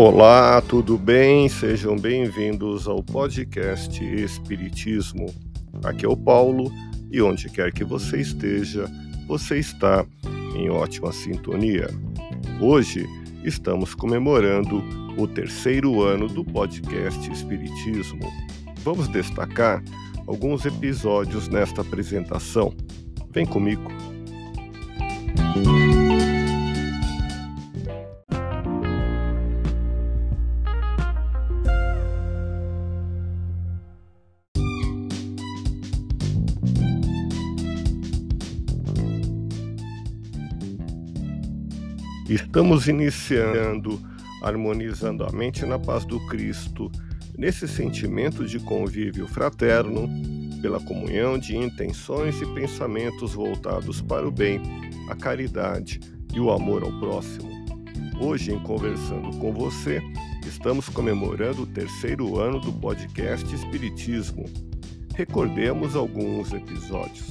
Olá, tudo bem? Sejam bem-vindos ao podcast Espiritismo. Aqui é o Paulo e onde quer que você esteja, você está em ótima sintonia. Hoje estamos comemorando o terceiro ano do podcast Espiritismo. Vamos destacar alguns episódios nesta apresentação. Vem comigo. Estamos iniciando harmonizando a mente na paz do Cristo, nesse sentimento de convívio fraterno, pela comunhão de intenções e pensamentos voltados para o bem, a caridade e o amor ao próximo. Hoje, em Conversando com você, estamos comemorando o terceiro ano do podcast Espiritismo. Recordemos alguns episódios.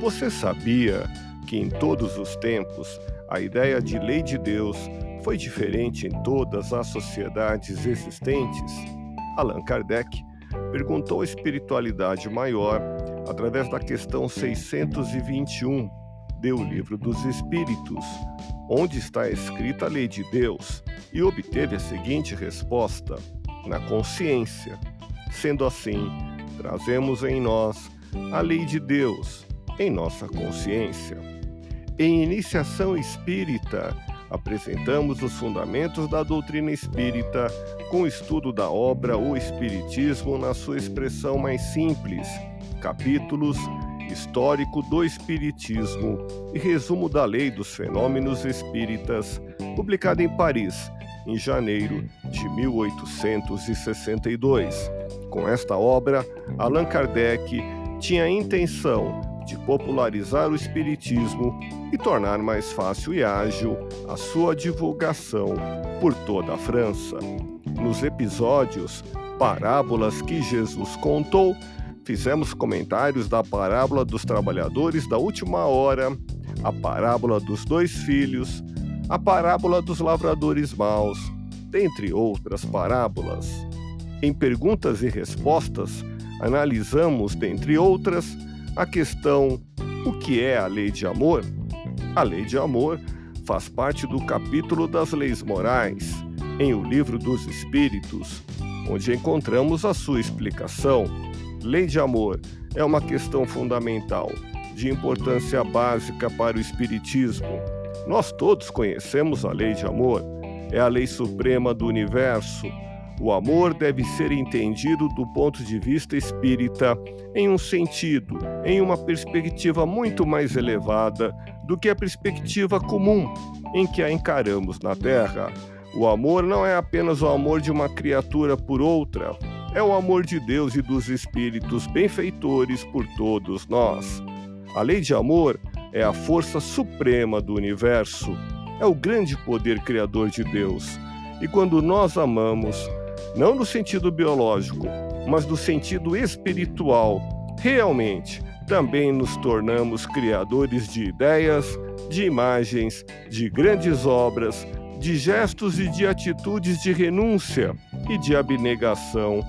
Você sabia que em todos os tempos a ideia de lei de Deus foi diferente em todas as sociedades existentes? Allan Kardec perguntou a espiritualidade maior através da questão 621 do Livro dos Espíritos, onde está escrita a lei de Deus, e obteve a seguinte resposta: na consciência. Sendo assim, trazemos em nós a lei de Deus em nossa consciência. Em Iniciação Espírita, apresentamos os fundamentos da doutrina espírita com o estudo da obra O Espiritismo na sua expressão mais simples, capítulos Histórico do Espiritismo e Resumo da Lei dos Fenômenos Espíritas, publicado em Paris, em janeiro de 1862. Com esta obra, Allan Kardec tinha a intenção de popularizar o Espiritismo e tornar mais fácil e ágil a sua divulgação por toda a França. Nos episódios Parábolas que Jesus contou, fizemos comentários da parábola dos trabalhadores da última hora, a parábola dos dois filhos, a parábola dos lavradores maus, dentre outras parábolas. Em perguntas e respostas, analisamos, dentre outras, a questão: o que é a lei de amor? A lei de amor faz parte do capítulo das leis morais, em O Livro dos Espíritos, onde encontramos a sua explicação. Lei de amor é uma questão fundamental, de importância básica para o Espiritismo. Nós todos conhecemos a lei de amor, é a lei suprema do universo o amor deve ser entendido do ponto de vista espírita em um sentido, em uma perspectiva muito mais elevada do que a perspectiva comum em que a encaramos na Terra. O amor não é apenas o amor de uma criatura por outra, é o amor de Deus e dos espíritos benfeitores por todos nós. A lei de amor é a força suprema do universo, é o grande poder criador de Deus. E quando nós amamos, não no sentido biológico, mas no sentido espiritual. Realmente, também nos tornamos criadores de ideias, de imagens, de grandes obras, de gestos e de atitudes de renúncia e de abnegação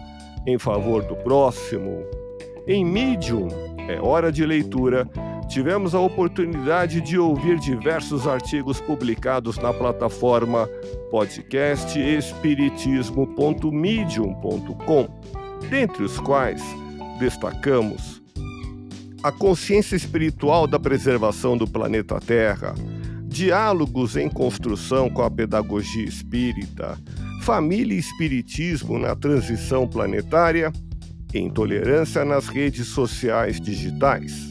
em favor do próximo. Em Medium, é hora de leitura, tivemos a oportunidade de ouvir diversos artigos publicados na plataforma podcast espiritismo.medium.com, dentre os quais destacamos a consciência espiritual da preservação do planeta Terra, diálogos em construção com a pedagogia espírita, família e espiritismo na transição planetária intolerância nas redes sociais digitais.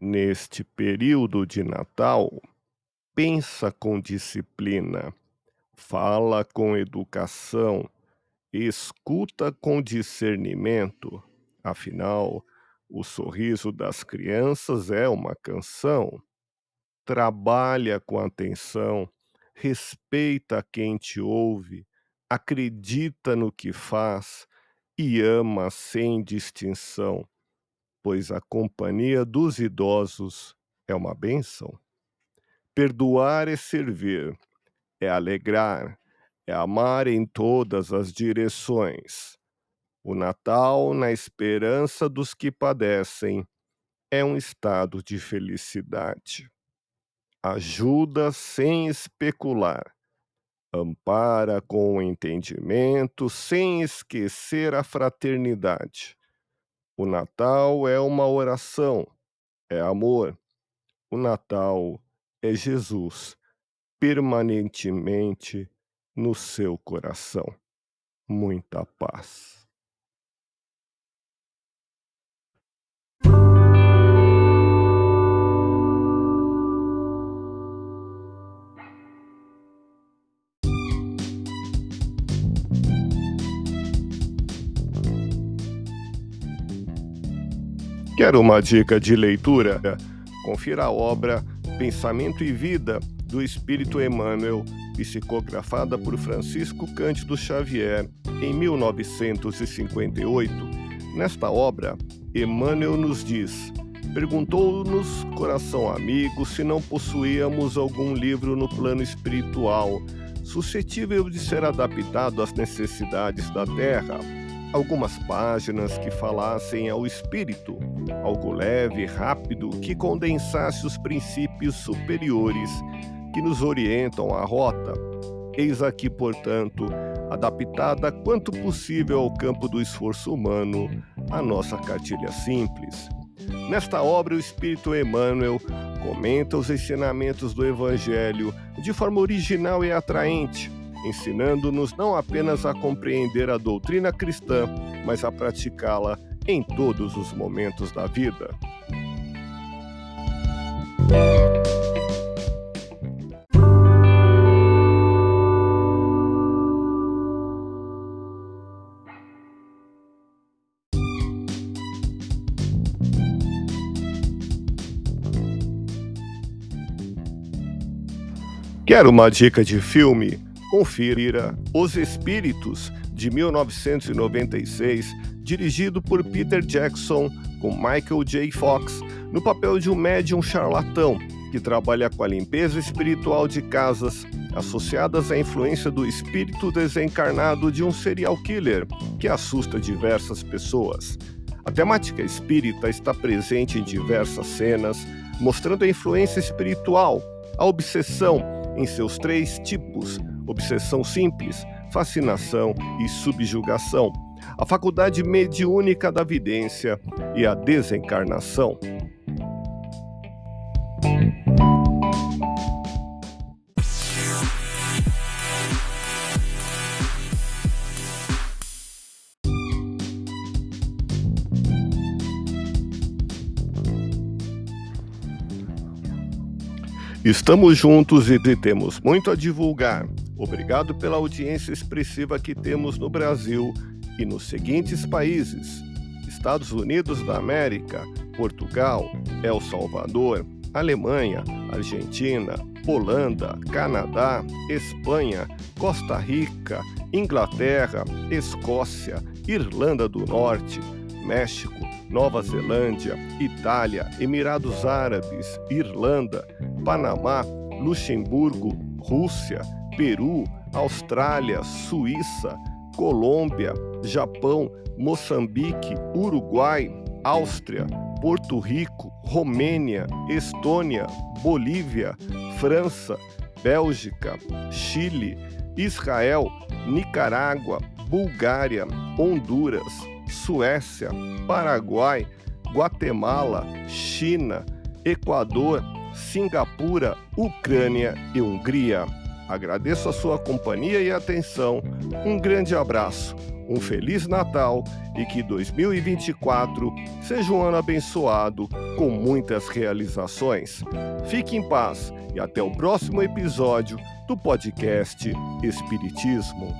Neste período de Natal, pensa com disciplina, fala com educação, escuta com discernimento. Afinal, o sorriso das crianças é uma canção. Trabalha com atenção, respeita quem te ouve, acredita no que faz e ama sem distinção, pois a companhia dos idosos é uma bênção. Perdoar é servir, é alegrar, é amar em todas as direções. O Natal, na esperança dos que padecem, é um estado de felicidade. Ajuda sem especular, ampara com o entendimento, sem esquecer a fraternidade. O Natal é uma oração, é amor. O Natal é Jesus permanentemente no seu coração. Muita paz. Quer uma dica de leitura? Confira a obra Pensamento e Vida do Espírito Emmanuel, psicografada por Francisco Cândido Xavier em 1958. Nesta obra, Emmanuel nos diz: Perguntou-nos, coração amigo, se não possuíamos algum livro no plano espiritual suscetível de ser adaptado às necessidades da Terra algumas páginas que falassem ao espírito, algo leve, rápido, que condensasse os princípios superiores que nos orientam à rota. Eis aqui, portanto, adaptada quanto possível ao campo do esforço humano, a nossa cartilha simples. Nesta obra, o Espírito Emmanuel comenta os ensinamentos do Evangelho de forma original e atraente, ensinando-nos não apenas a compreender a doutrina cristã, mas a praticá-la em todos os momentos da vida. Quer uma dica de filme? Confira Os Espíritos, de 1996, dirigido por Peter Jackson, com Michael J. Fox, no papel de um médium charlatão que trabalha com a limpeza espiritual de casas associadas à influência do espírito desencarnado de um serial killer que assusta diversas pessoas. A temática espírita está presente em diversas cenas, mostrando a influência espiritual, a obsessão em seus três tipos obsessão simples, fascinação e subjugação, a faculdade mediúnica da vidência e a desencarnação. Estamos juntos e temos muito a divulgar. Obrigado pela audiência expressiva que temos no Brasil e nos seguintes países: Estados Unidos da América, Portugal, El Salvador, Alemanha, Argentina, Holanda, Canadá, Espanha, Costa Rica, Inglaterra, Escócia, Irlanda do Norte, México, Nova Zelândia, Itália, Emirados Árabes, Irlanda, Panamá, Luxemburgo, Rússia, Peru, Austrália, Suíça, Colômbia, Japão, Moçambique, Uruguai, Áustria, Porto Rico, Romênia, Estônia, Bolívia, França, Bélgica, Chile, Israel, Nicarágua, Bulgária, Honduras, Suécia, Paraguai, Guatemala, China, Equador, Singapura, Ucrânia e Hungria. Agradeço a sua companhia e atenção. Um grande abraço, um feliz Natal e que 2024 seja um ano abençoado com muitas realizações. Fique em paz e até o próximo episódio do podcast Espiritismo.